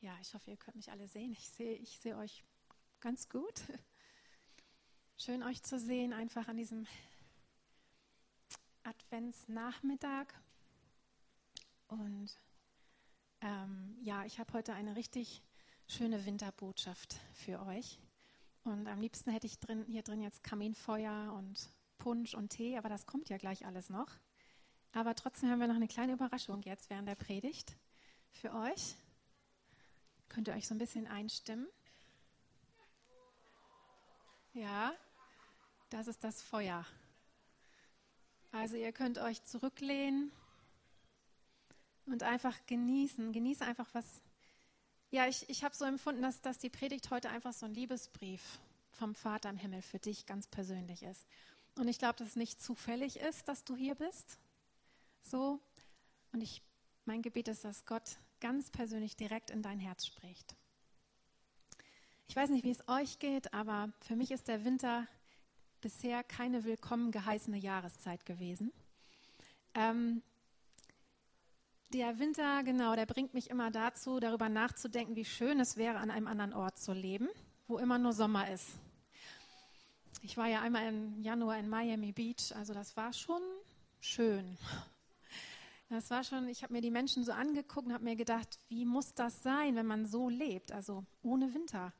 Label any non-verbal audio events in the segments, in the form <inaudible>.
Ja, ich hoffe, ihr könnt mich alle sehen. Ich sehe, ich sehe euch ganz gut. Schön euch zu sehen, einfach an diesem Adventsnachmittag. Und ähm, ja, ich habe heute eine richtig schöne Winterbotschaft für euch. Und am liebsten hätte ich drin, hier drin jetzt Kaminfeuer und Punsch und Tee, aber das kommt ja gleich alles noch. Aber trotzdem haben wir noch eine kleine Überraschung jetzt während der Predigt für euch. Könnt ihr euch so ein bisschen einstimmen? Ja, das ist das Feuer. Also ihr könnt euch zurücklehnen und einfach genießen. Genieße einfach was. Ja, ich, ich habe so empfunden, dass, dass die Predigt heute einfach so ein Liebesbrief vom Vater im Himmel für dich ganz persönlich ist. Und ich glaube, dass es nicht zufällig ist, dass du hier bist. So. Und ich, mein Gebet ist, dass Gott ganz persönlich direkt in dein Herz spricht. Ich weiß nicht, wie es euch geht, aber für mich ist der Winter bisher keine willkommen geheißene Jahreszeit gewesen. Ähm, der Winter, genau, der bringt mich immer dazu, darüber nachzudenken, wie schön es wäre, an einem anderen Ort zu leben, wo immer nur Sommer ist. Ich war ja einmal im Januar in Miami Beach, also das war schon schön. Das war schon, ich habe mir die Menschen so angeguckt und habe mir gedacht, wie muss das sein, wenn man so lebt, also ohne Winter.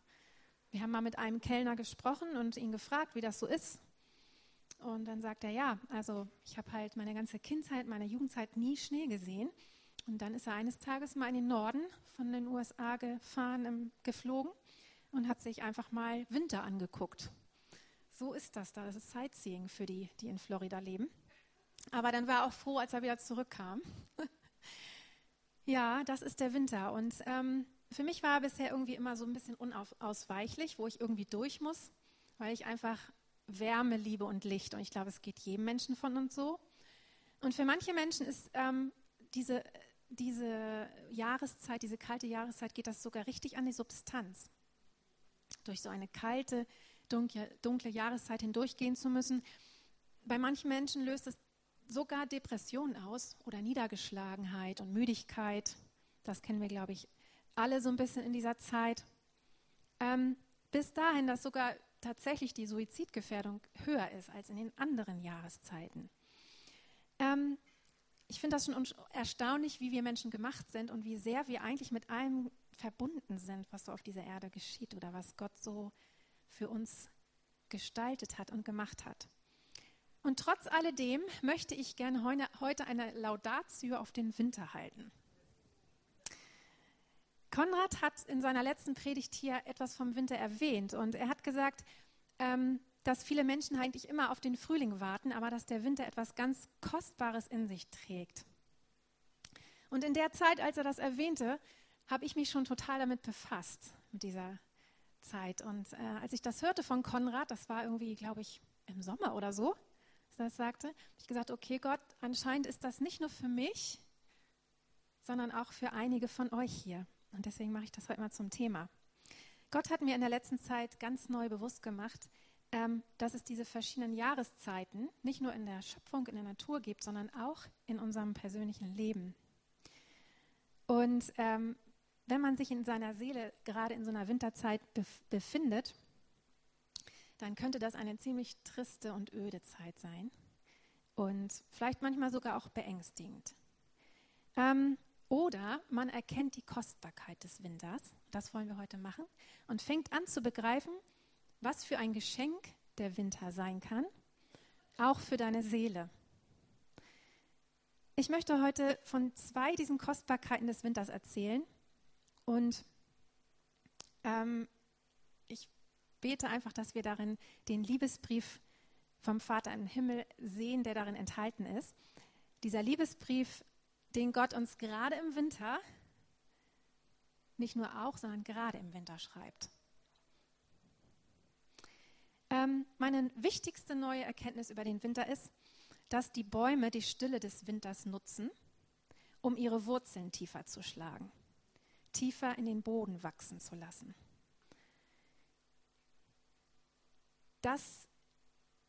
Wir haben mal mit einem Kellner gesprochen und ihn gefragt, wie das so ist. Und dann sagt er, ja, also ich habe halt meine ganze Kindheit, meine Jugendzeit nie Schnee gesehen. Und dann ist er eines Tages mal in den Norden von den USA gefahren, geflogen und hat sich einfach mal Winter angeguckt. So ist das da. Das ist Sightseeing für die, die in Florida leben. Aber dann war er auch froh, als er wieder zurückkam. <laughs> ja, das ist der Winter. Und ähm, für mich war er bisher irgendwie immer so ein bisschen unausweichlich, wo ich irgendwie durch muss, weil ich einfach Wärme liebe und Licht. Und ich glaube, es geht jedem Menschen von uns so. Und für manche Menschen ist ähm, diese, diese Jahreszeit, diese kalte Jahreszeit, geht das sogar richtig an die Substanz. Durch so eine kalte, dunkle, dunkle Jahreszeit hindurchgehen zu müssen. Bei manchen Menschen löst es sogar Depressionen aus oder Niedergeschlagenheit und Müdigkeit. Das kennen wir, glaube ich, alle so ein bisschen in dieser Zeit. Ähm, bis dahin, dass sogar tatsächlich die Suizidgefährdung höher ist als in den anderen Jahreszeiten. Ähm, ich finde das schon erstaunlich, wie wir Menschen gemacht sind und wie sehr wir eigentlich mit allem verbunden sind, was so auf dieser Erde geschieht oder was Gott so für uns gestaltet hat und gemacht hat. Und trotz alledem möchte ich gerne heute eine Laudatio auf den Winter halten. Konrad hat in seiner letzten Predigt hier etwas vom Winter erwähnt und er hat gesagt, ähm, dass viele Menschen eigentlich immer auf den Frühling warten, aber dass der Winter etwas ganz Kostbares in sich trägt. Und in der Zeit, als er das erwähnte, habe ich mich schon total damit befasst, mit dieser Zeit. Und äh, als ich das hörte von Konrad, das war irgendwie, glaube ich, im Sommer oder so, das sagte, habe ich gesagt, okay Gott, anscheinend ist das nicht nur für mich, sondern auch für einige von euch hier. Und deswegen mache ich das heute mal zum Thema. Gott hat mir in der letzten Zeit ganz neu bewusst gemacht, ähm, dass es diese verschiedenen Jahreszeiten nicht nur in der Schöpfung, in der Natur gibt, sondern auch in unserem persönlichen Leben. Und ähm, wenn man sich in seiner Seele gerade in so einer Winterzeit bef befindet, dann könnte das eine ziemlich triste und öde Zeit sein und vielleicht manchmal sogar auch beängstigend. Ähm, oder man erkennt die Kostbarkeit des Winters, das wollen wir heute machen, und fängt an zu begreifen, was für ein Geschenk der Winter sein kann, auch für deine Seele. Ich möchte heute von zwei diesen Kostbarkeiten des Winters erzählen und ähm, ich bete einfach, dass wir darin den Liebesbrief vom Vater im Himmel sehen, der darin enthalten ist. Dieser Liebesbrief, den Gott uns gerade im Winter, nicht nur auch, sondern gerade im Winter schreibt. Ähm, meine wichtigste neue Erkenntnis über den Winter ist, dass die Bäume die Stille des Winters nutzen, um ihre Wurzeln tiefer zu schlagen, tiefer in den Boden wachsen zu lassen. Das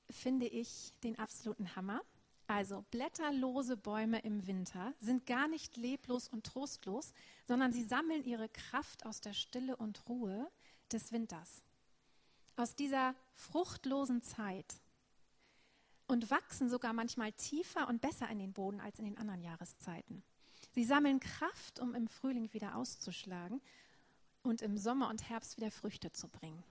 finde ich den absoluten Hammer. Also blätterlose Bäume im Winter sind gar nicht leblos und trostlos, sondern sie sammeln ihre Kraft aus der Stille und Ruhe des Winters. Aus dieser fruchtlosen Zeit und wachsen sogar manchmal tiefer und besser in den Boden als in den anderen Jahreszeiten. Sie sammeln Kraft, um im Frühling wieder auszuschlagen und im Sommer und Herbst wieder Früchte zu bringen.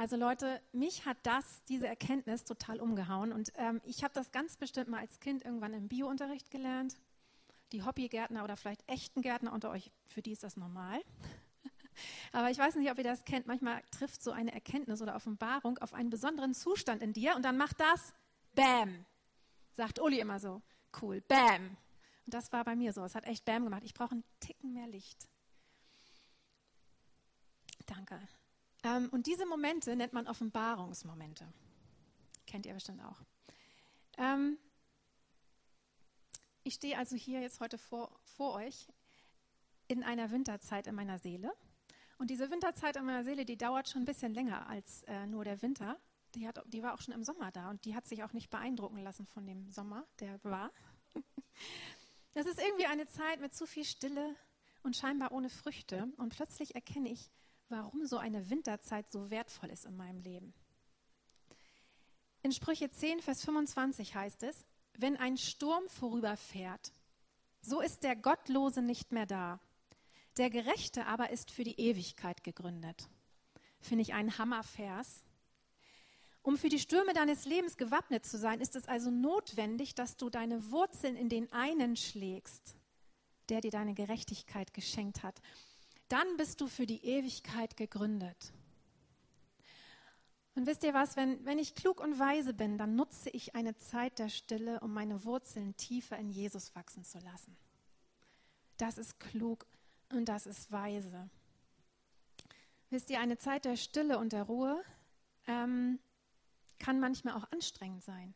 Also Leute, mich hat das, diese Erkenntnis total umgehauen und ähm, ich habe das ganz bestimmt mal als Kind irgendwann im Biounterricht gelernt. Die Hobbygärtner oder vielleicht echten Gärtner unter euch, für die ist das normal. <laughs> Aber ich weiß nicht, ob ihr das kennt. Manchmal trifft so eine Erkenntnis oder Offenbarung auf einen besonderen Zustand in dir und dann macht das Bam. Sagt Uli immer so. Cool, Bam. Und das war bei mir so. Es hat echt Bam gemacht. Ich brauche einen Ticken mehr Licht. Danke. Ähm, und diese Momente nennt man Offenbarungsmomente. Kennt ihr bestimmt auch. Ähm, ich stehe also hier jetzt heute vor, vor euch in einer Winterzeit in meiner Seele. Und diese Winterzeit in meiner Seele, die dauert schon ein bisschen länger als äh, nur der Winter. Die, hat, die war auch schon im Sommer da und die hat sich auch nicht beeindrucken lassen von dem Sommer, der war. Das ist irgendwie eine Zeit mit zu viel Stille und scheinbar ohne Früchte. Und plötzlich erkenne ich, warum so eine Winterzeit so wertvoll ist in meinem Leben. In Sprüche 10, Vers 25 heißt es, wenn ein Sturm vorüberfährt, so ist der Gottlose nicht mehr da. Der Gerechte aber ist für die Ewigkeit gegründet. Finde ich einen Hammervers. Um für die Stürme deines Lebens gewappnet zu sein, ist es also notwendig, dass du deine Wurzeln in den einen schlägst, der dir deine Gerechtigkeit geschenkt hat dann bist du für die Ewigkeit gegründet. Und wisst ihr was, wenn, wenn ich klug und weise bin, dann nutze ich eine Zeit der Stille, um meine Wurzeln tiefer in Jesus wachsen zu lassen. Das ist klug und das ist weise. Wisst ihr, eine Zeit der Stille und der Ruhe ähm, kann manchmal auch anstrengend sein.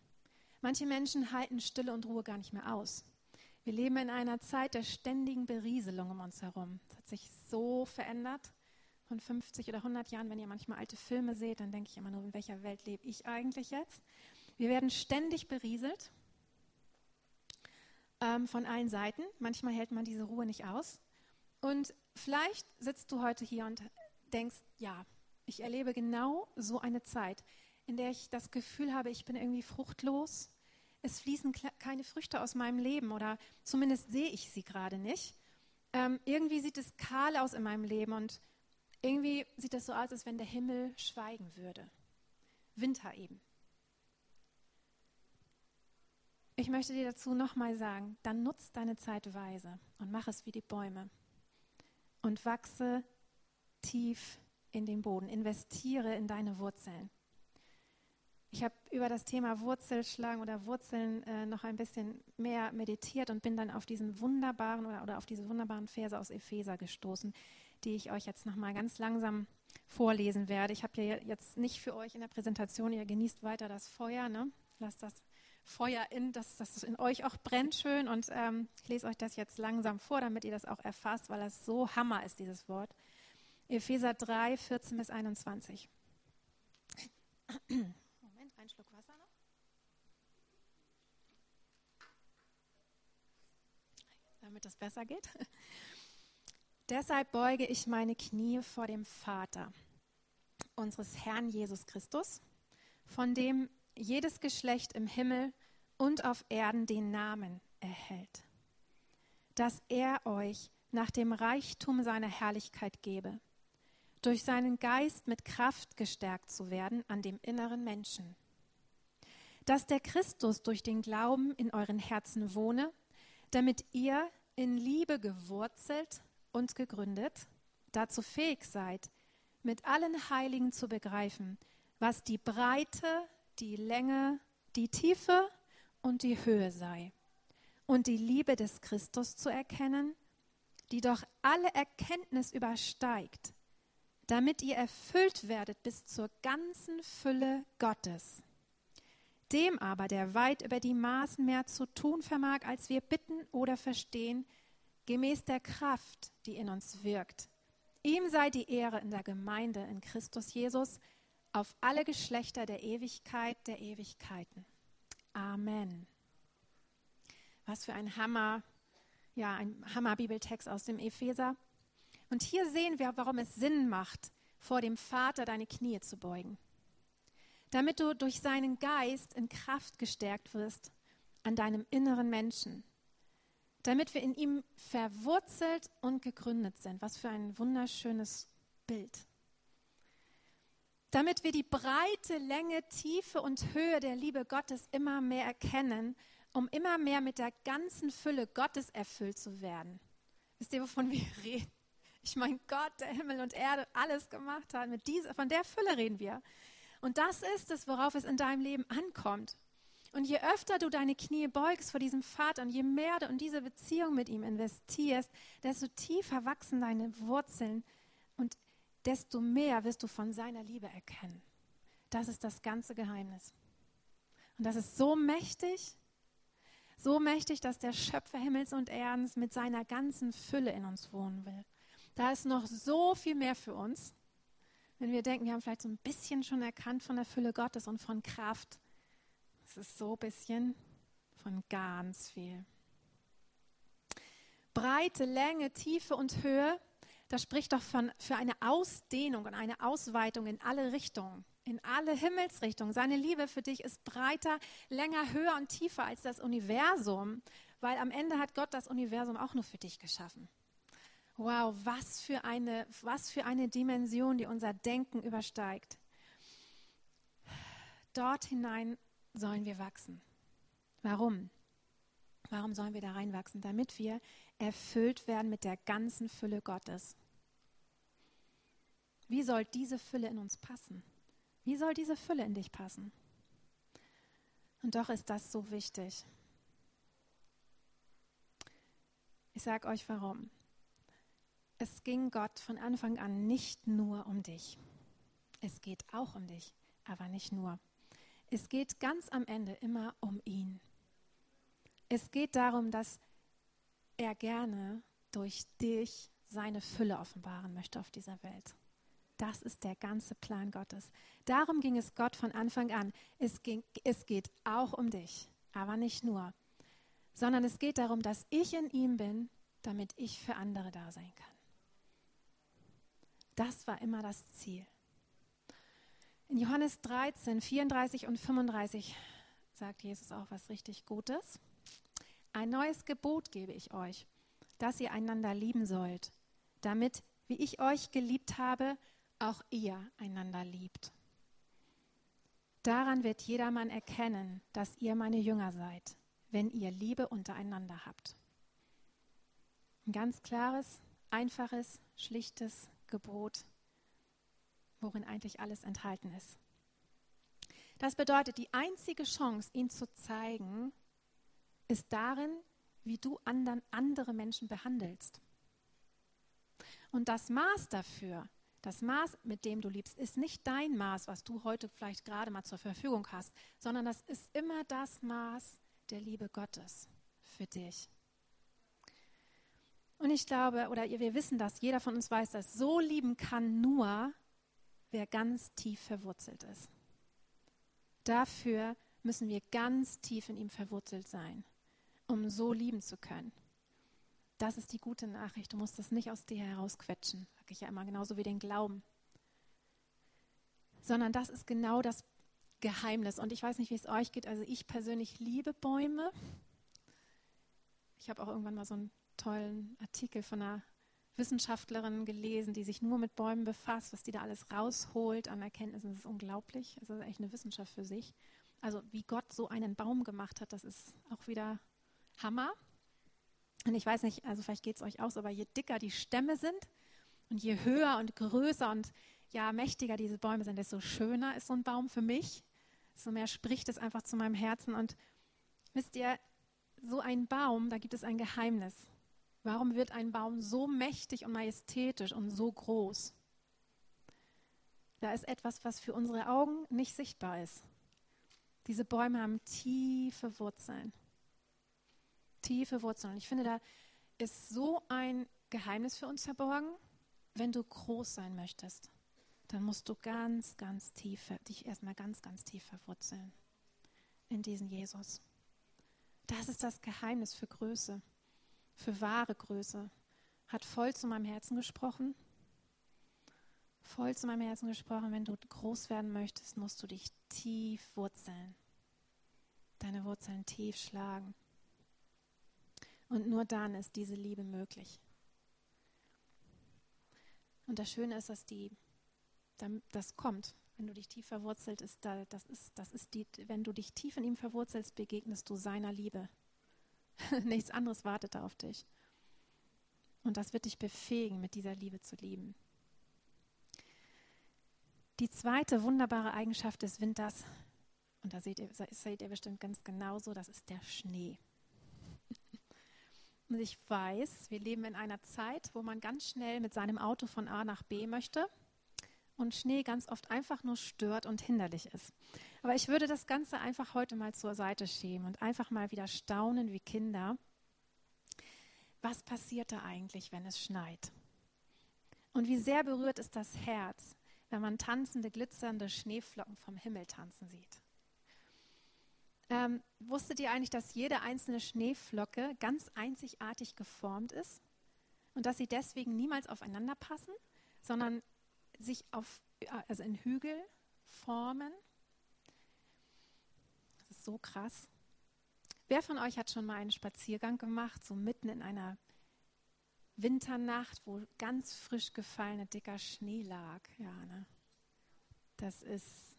Manche Menschen halten Stille und Ruhe gar nicht mehr aus. Wir leben in einer Zeit der ständigen Berieselung um uns herum. Es hat sich so verändert von 50 oder 100 Jahren. Wenn ihr manchmal alte Filme seht, dann denke ich immer nur, in welcher Welt lebe ich eigentlich jetzt? Wir werden ständig berieselt ähm, von allen Seiten. Manchmal hält man diese Ruhe nicht aus. Und vielleicht sitzt du heute hier und denkst, ja, ich erlebe genau so eine Zeit, in der ich das Gefühl habe, ich bin irgendwie fruchtlos, es fließen keine Früchte aus meinem Leben oder zumindest sehe ich sie gerade nicht. Ähm, irgendwie sieht es kahl aus in meinem Leben und irgendwie sieht es so aus, als wenn der Himmel schweigen würde. Winter eben. Ich möchte dir dazu nochmal sagen, dann nutz deine Zeit weise und mach es wie die Bäume und wachse tief in den Boden, investiere in deine Wurzeln. Ich habe über das Thema Wurzelschlagen oder Wurzeln äh, noch ein bisschen mehr meditiert und bin dann auf diesen wunderbaren oder, oder auf diese wunderbaren Verse aus Epheser gestoßen, die ich euch jetzt nochmal ganz langsam vorlesen werde. Ich habe ja jetzt nicht für euch in der Präsentation, ihr genießt weiter das Feuer, ne? lasst das Feuer in, dass das in euch auch brennt schön und ähm, ich lese euch das jetzt langsam vor, damit ihr das auch erfasst, weil das so Hammer ist, dieses Wort. Epheser 3, 14 bis 21. Einen Schluck Wasser noch? Damit das besser geht. <laughs> Deshalb beuge ich meine Knie vor dem Vater unseres Herrn Jesus Christus, von dem jedes Geschlecht im Himmel und auf Erden den Namen erhält, dass er euch nach dem Reichtum seiner Herrlichkeit gebe, durch seinen Geist mit Kraft gestärkt zu werden an dem inneren Menschen dass der Christus durch den Glauben in euren Herzen wohne, damit ihr in Liebe gewurzelt und gegründet, dazu fähig seid, mit allen Heiligen zu begreifen, was die Breite, die Länge, die Tiefe und die Höhe sei, und die Liebe des Christus zu erkennen, die doch alle Erkenntnis übersteigt, damit ihr erfüllt werdet bis zur ganzen Fülle Gottes. Dem aber, der weit über die Maßen mehr zu tun vermag, als wir bitten oder verstehen, gemäß der Kraft, die in uns wirkt. Ihm sei die Ehre in der Gemeinde in Christus Jesus auf alle Geschlechter der Ewigkeit der Ewigkeiten. Amen. Was für ein Hammer, ja, ein Hammer-Bibeltext aus dem Epheser. Und hier sehen wir, warum es Sinn macht, vor dem Vater deine Knie zu beugen. Damit du durch seinen Geist in Kraft gestärkt wirst an deinem inneren Menschen. Damit wir in ihm verwurzelt und gegründet sind. Was für ein wunderschönes Bild damit wir die Breite, Länge, Tiefe und Höhe der Liebe Gottes immer mehr erkennen, um immer mehr mit der ganzen Fülle Gottes erfüllt zu werden. Wisst ihr, wovon wir <laughs> reden? Ich meine, Gott, der Himmel und Erde alles gemacht hat. Mit dieser, von der Fülle reden wir. Und das ist es, worauf es in deinem Leben ankommt. Und je öfter du deine Knie beugst vor diesem Vater und je mehr du in diese Beziehung mit ihm investierst, desto tiefer wachsen deine Wurzeln und desto mehr wirst du von seiner Liebe erkennen. Das ist das ganze Geheimnis. Und das ist so mächtig, so mächtig, dass der Schöpfer Himmels und Erdens mit seiner ganzen Fülle in uns wohnen will. Da ist noch so viel mehr für uns. Wenn wir denken, wir haben vielleicht so ein bisschen schon erkannt von der Fülle Gottes und von Kraft. Es ist so ein bisschen von ganz viel. Breite, Länge, Tiefe und Höhe das spricht doch von, für eine Ausdehnung und eine Ausweitung in alle Richtungen, in alle Himmelsrichtungen. Seine Liebe für dich ist breiter, länger, höher und tiefer als das Universum, weil am Ende hat Gott das Universum auch nur für dich geschaffen. Wow, was für eine, was für eine Dimension, die unser Denken übersteigt. Dort hinein sollen wir wachsen. Warum? Warum sollen wir da reinwachsen? Damit wir erfüllt werden mit der ganzen Fülle Gottes. Wie soll diese Fülle in uns passen? Wie soll diese Fülle in dich passen? Und doch ist das so wichtig. Ich sage euch warum. Es ging Gott von Anfang an nicht nur um dich. Es geht auch um dich, aber nicht nur. Es geht ganz am Ende immer um ihn. Es geht darum, dass er gerne durch dich seine Fülle offenbaren möchte auf dieser Welt. Das ist der ganze Plan Gottes. Darum ging es Gott von Anfang an. Es, ging, es geht auch um dich, aber nicht nur, sondern es geht darum, dass ich in ihm bin, damit ich für andere da sein kann. Das war immer das Ziel. In Johannes 13, 34 und 35 sagt Jesus auch was richtig Gutes. Ein neues Gebot gebe ich euch, dass ihr einander lieben sollt, damit, wie ich euch geliebt habe, auch ihr einander liebt. Daran wird jedermann erkennen, dass ihr meine Jünger seid, wenn ihr Liebe untereinander habt. Ein ganz klares, einfaches, schlichtes Gebot, worin eigentlich alles enthalten ist. Das bedeutet, die einzige Chance, ihn zu zeigen, ist darin, wie du anderen, andere Menschen behandelst. Und das Maß dafür, das Maß, mit dem du liebst, ist nicht dein Maß, was du heute vielleicht gerade mal zur Verfügung hast, sondern das ist immer das Maß der Liebe Gottes für dich. Und ich glaube, oder wir wissen das, jeder von uns weiß dass so lieben kann nur, wer ganz tief verwurzelt ist. Dafür müssen wir ganz tief in ihm verwurzelt sein um so lieben zu können. Das ist die gute Nachricht. Du musst das nicht aus dir herausquetschen, sage ich ja immer, genauso wie den Glauben. Sondern das ist genau das Geheimnis. Und ich weiß nicht, wie es euch geht. Also ich persönlich liebe Bäume. Ich habe auch irgendwann mal so einen tollen Artikel von einer Wissenschaftlerin gelesen, die sich nur mit Bäumen befasst, was die da alles rausholt an Erkenntnissen. Das ist unglaublich. Das ist echt eine Wissenschaft für sich. Also wie Gott so einen Baum gemacht hat, das ist auch wieder Hammer. Und ich weiß nicht, also vielleicht geht es euch aus, aber je dicker die Stämme sind und je höher und größer und ja mächtiger diese Bäume sind, desto schöner ist so ein Baum für mich. So mehr spricht es einfach zu meinem Herzen. Und wisst ihr, so ein Baum, da gibt es ein Geheimnis. Warum wird ein Baum so mächtig und majestätisch und so groß? Da ist etwas, was für unsere Augen nicht sichtbar ist. Diese Bäume haben tiefe Wurzeln tiefe Wurzeln. Und ich finde, da ist so ein Geheimnis für uns verborgen. Wenn du groß sein möchtest, dann musst du ganz, ganz tief, dich erstmal ganz, ganz tief verwurzeln in diesen Jesus. Das ist das Geheimnis für Größe, für wahre Größe. Hat voll zu meinem Herzen gesprochen. Voll zu meinem Herzen gesprochen. Wenn du groß werden möchtest, musst du dich tief wurzeln. Deine Wurzeln tief schlagen. Und nur dann ist diese Liebe möglich. Und das Schöne ist, dass die, das kommt, wenn du dich tief verwurzelt ist, das ist, das ist die, wenn du dich tief in ihm verwurzelst, begegnest du seiner Liebe. <laughs> Nichts anderes wartet auf dich. Und das wird dich befähigen, mit dieser Liebe zu lieben. Die zweite wunderbare Eigenschaft des Winters, und da seht ihr, seht ihr bestimmt ganz genauso, das ist der Schnee. <laughs> Und ich weiß, wir leben in einer Zeit, wo man ganz schnell mit seinem Auto von A nach B möchte und Schnee ganz oft einfach nur stört und hinderlich ist. Aber ich würde das Ganze einfach heute mal zur Seite schieben und einfach mal wieder staunen wie Kinder. Was passiert da eigentlich, wenn es schneit? Und wie sehr berührt ist das Herz, wenn man tanzende, glitzernde Schneeflocken vom Himmel tanzen sieht. Ähm, wusstet ihr eigentlich, dass jede einzelne Schneeflocke ganz einzigartig geformt ist und dass sie deswegen niemals aufeinander passen, sondern sich auf, also in Hügel formen. Das ist so krass. Wer von euch hat schon mal einen Spaziergang gemacht, so mitten in einer Winternacht, wo ganz frisch gefallener dicker Schnee lag? Ja, ne? Das ist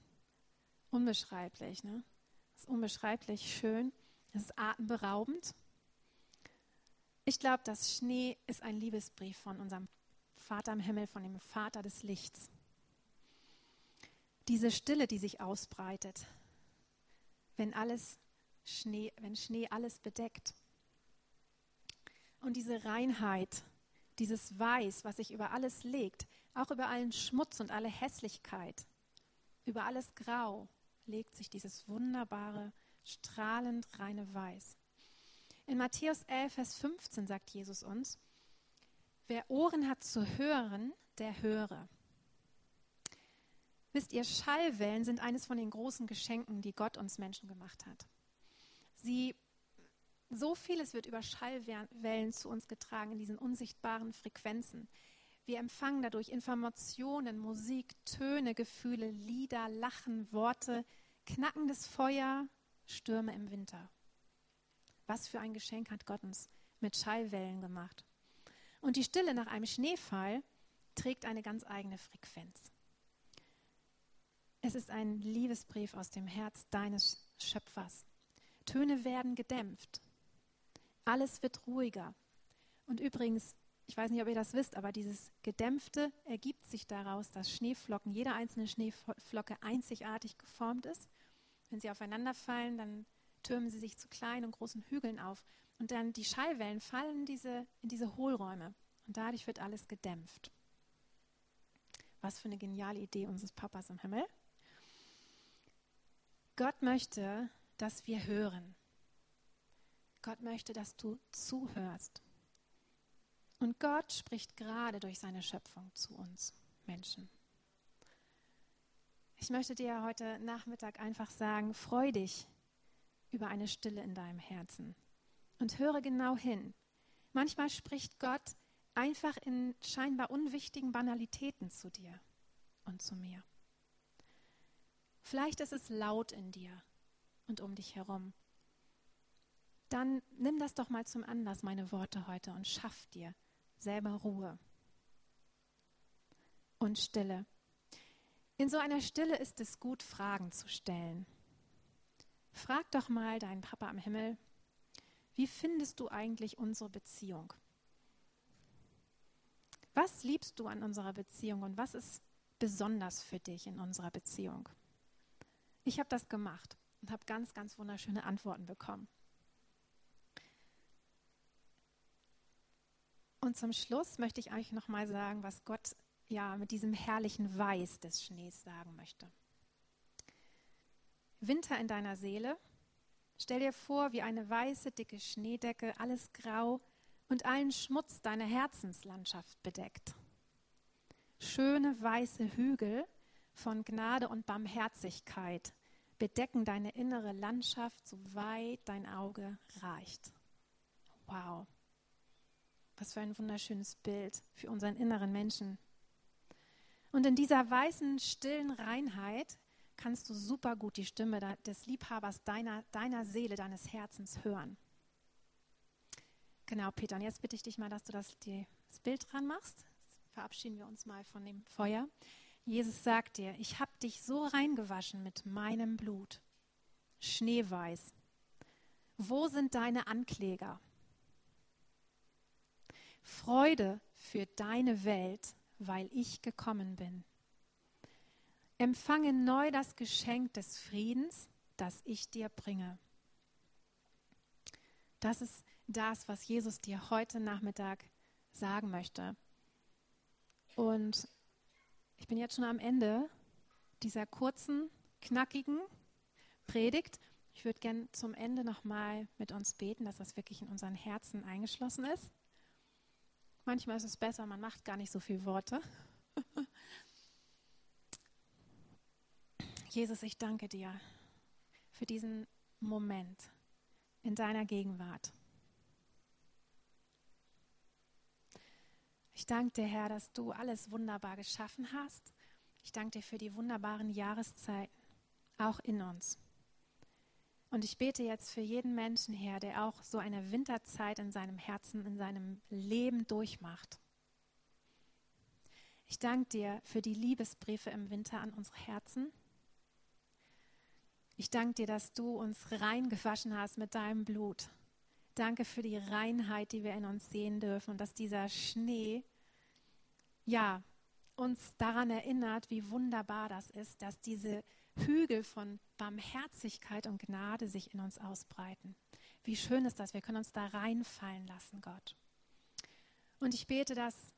unbeschreiblich, ne? Das ist unbeschreiblich schön. Das ist atemberaubend. Ich glaube, dass Schnee ist ein Liebesbrief von unserem Vater im Himmel, von dem Vater des Lichts. Diese Stille, die sich ausbreitet, wenn alles Schnee, wenn Schnee alles bedeckt. Und diese Reinheit, dieses Weiß, was sich über alles legt, auch über allen Schmutz und alle Hässlichkeit, über alles Grau, legt sich dieses wunderbare, strahlend reine Weiß. In Matthäus 11, Vers 15 sagt Jesus uns, Wer Ohren hat zu hören, der höre. Wisst ihr, Schallwellen sind eines von den großen Geschenken, die Gott uns Menschen gemacht hat. Sie, so vieles wird über Schallwellen zu uns getragen in diesen unsichtbaren Frequenzen. Wir empfangen dadurch Informationen, Musik, Töne, Gefühle, Lieder, Lachen, Worte, knackendes Feuer, Stürme im Winter. Was für ein Geschenk hat Gott uns mit Schallwellen gemacht. Und die Stille nach einem Schneefall trägt eine ganz eigene Frequenz. Es ist ein Liebesbrief aus dem Herz deines Schöpfers. Töne werden gedämpft. Alles wird ruhiger. Und übrigens, ich weiß nicht, ob ihr das wisst, aber dieses Gedämpfte ergibt sich daraus, dass Schneeflocken, jede einzelne Schneeflocke einzigartig geformt ist. Wenn sie aufeinander fallen, dann türmen sie sich zu kleinen und großen Hügeln auf. Und dann die Schallwellen fallen in diese, in diese Hohlräume. Und dadurch wird alles gedämpft. Was für eine geniale Idee unseres Papas im Himmel. Gott möchte, dass wir hören. Gott möchte, dass du zuhörst. Und Gott spricht gerade durch seine Schöpfung zu uns Menschen. Ich möchte dir heute Nachmittag einfach sagen, freu dich über eine Stille in deinem Herzen und höre genau hin. Manchmal spricht Gott einfach in scheinbar unwichtigen Banalitäten zu dir und zu mir. Vielleicht ist es laut in dir und um dich herum. Dann nimm das doch mal zum Anlass, meine Worte heute, und schaff dir selber Ruhe und Stille. In so einer Stille ist es gut, Fragen zu stellen. Frag doch mal deinen Papa am Himmel, wie findest du eigentlich unsere Beziehung? Was liebst du an unserer Beziehung und was ist besonders für dich in unserer Beziehung? Ich habe das gemacht und habe ganz, ganz wunderschöne Antworten bekommen. Und zum Schluss möchte ich euch noch mal sagen, was Gott ja mit diesem herrlichen Weiß des Schnees sagen möchte. Winter in deiner Seele. Stell dir vor, wie eine weiße, dicke Schneedecke, alles grau und allen Schmutz deiner Herzenslandschaft bedeckt. Schöne weiße Hügel von Gnade und Barmherzigkeit bedecken deine innere Landschaft, soweit dein Auge reicht. Wow. Was für ein wunderschönes Bild für unseren inneren Menschen. Und in dieser weißen, stillen Reinheit kannst du super gut die Stimme des Liebhabers deiner, deiner Seele, deines Herzens hören. Genau, Peter. Und jetzt bitte ich dich mal, dass du das, die, das Bild dran machst. Jetzt verabschieden wir uns mal von dem Feuer. Jesus sagt dir, ich habe dich so reingewaschen mit meinem Blut. Schneeweiß. Wo sind deine Ankläger? Freude für deine Welt, weil ich gekommen bin. Empfange neu das Geschenk des Friedens, das ich dir bringe. Das ist das, was Jesus dir heute Nachmittag sagen möchte. Und ich bin jetzt schon am Ende dieser kurzen, knackigen Predigt. Ich würde gerne zum Ende nochmal mit uns beten, dass das wirklich in unseren Herzen eingeschlossen ist. Manchmal ist es besser, man macht gar nicht so viele Worte. <laughs> Jesus, ich danke dir für diesen Moment in deiner Gegenwart. Ich danke dir, Herr, dass du alles wunderbar geschaffen hast. Ich danke dir für die wunderbaren Jahreszeiten, auch in uns. Und ich bete jetzt für jeden Menschen, Herr, der auch so eine Winterzeit in seinem Herzen, in seinem Leben durchmacht. Ich danke dir für die Liebesbriefe im Winter an unsere Herzen. Ich danke dir, dass du uns rein gewaschen hast mit deinem Blut. Danke für die Reinheit, die wir in uns sehen dürfen und dass dieser Schnee, ja, uns daran erinnert, wie wunderbar das ist, dass diese Hügel von Barmherzigkeit und Gnade sich in uns ausbreiten. Wie schön ist das, wir können uns da reinfallen lassen, Gott. Und ich bete, dass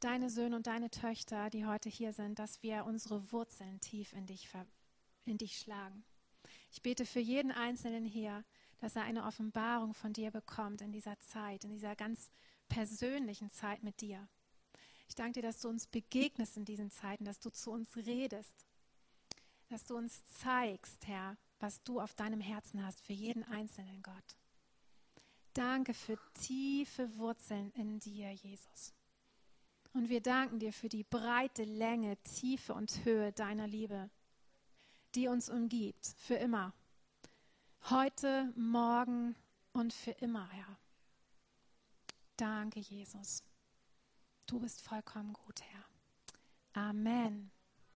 deine Söhne und deine Töchter, die heute hier sind, dass wir unsere Wurzeln tief in dich, in dich schlagen. Ich bete für jeden Einzelnen hier, dass er eine Offenbarung von dir bekommt in dieser Zeit, in dieser ganz persönlichen Zeit mit dir. Ich danke dir, dass du uns begegnest in diesen Zeiten, dass du zu uns redest, dass du uns zeigst, Herr, was du auf deinem Herzen hast für jeden einzelnen Gott. Danke für tiefe Wurzeln in dir, Jesus. Und wir danken dir für die breite Länge, Tiefe und Höhe deiner Liebe, die uns umgibt, für immer. Heute, morgen und für immer, Herr. Danke, Jesus. Du bist vollkommen gut, Herr. Amen.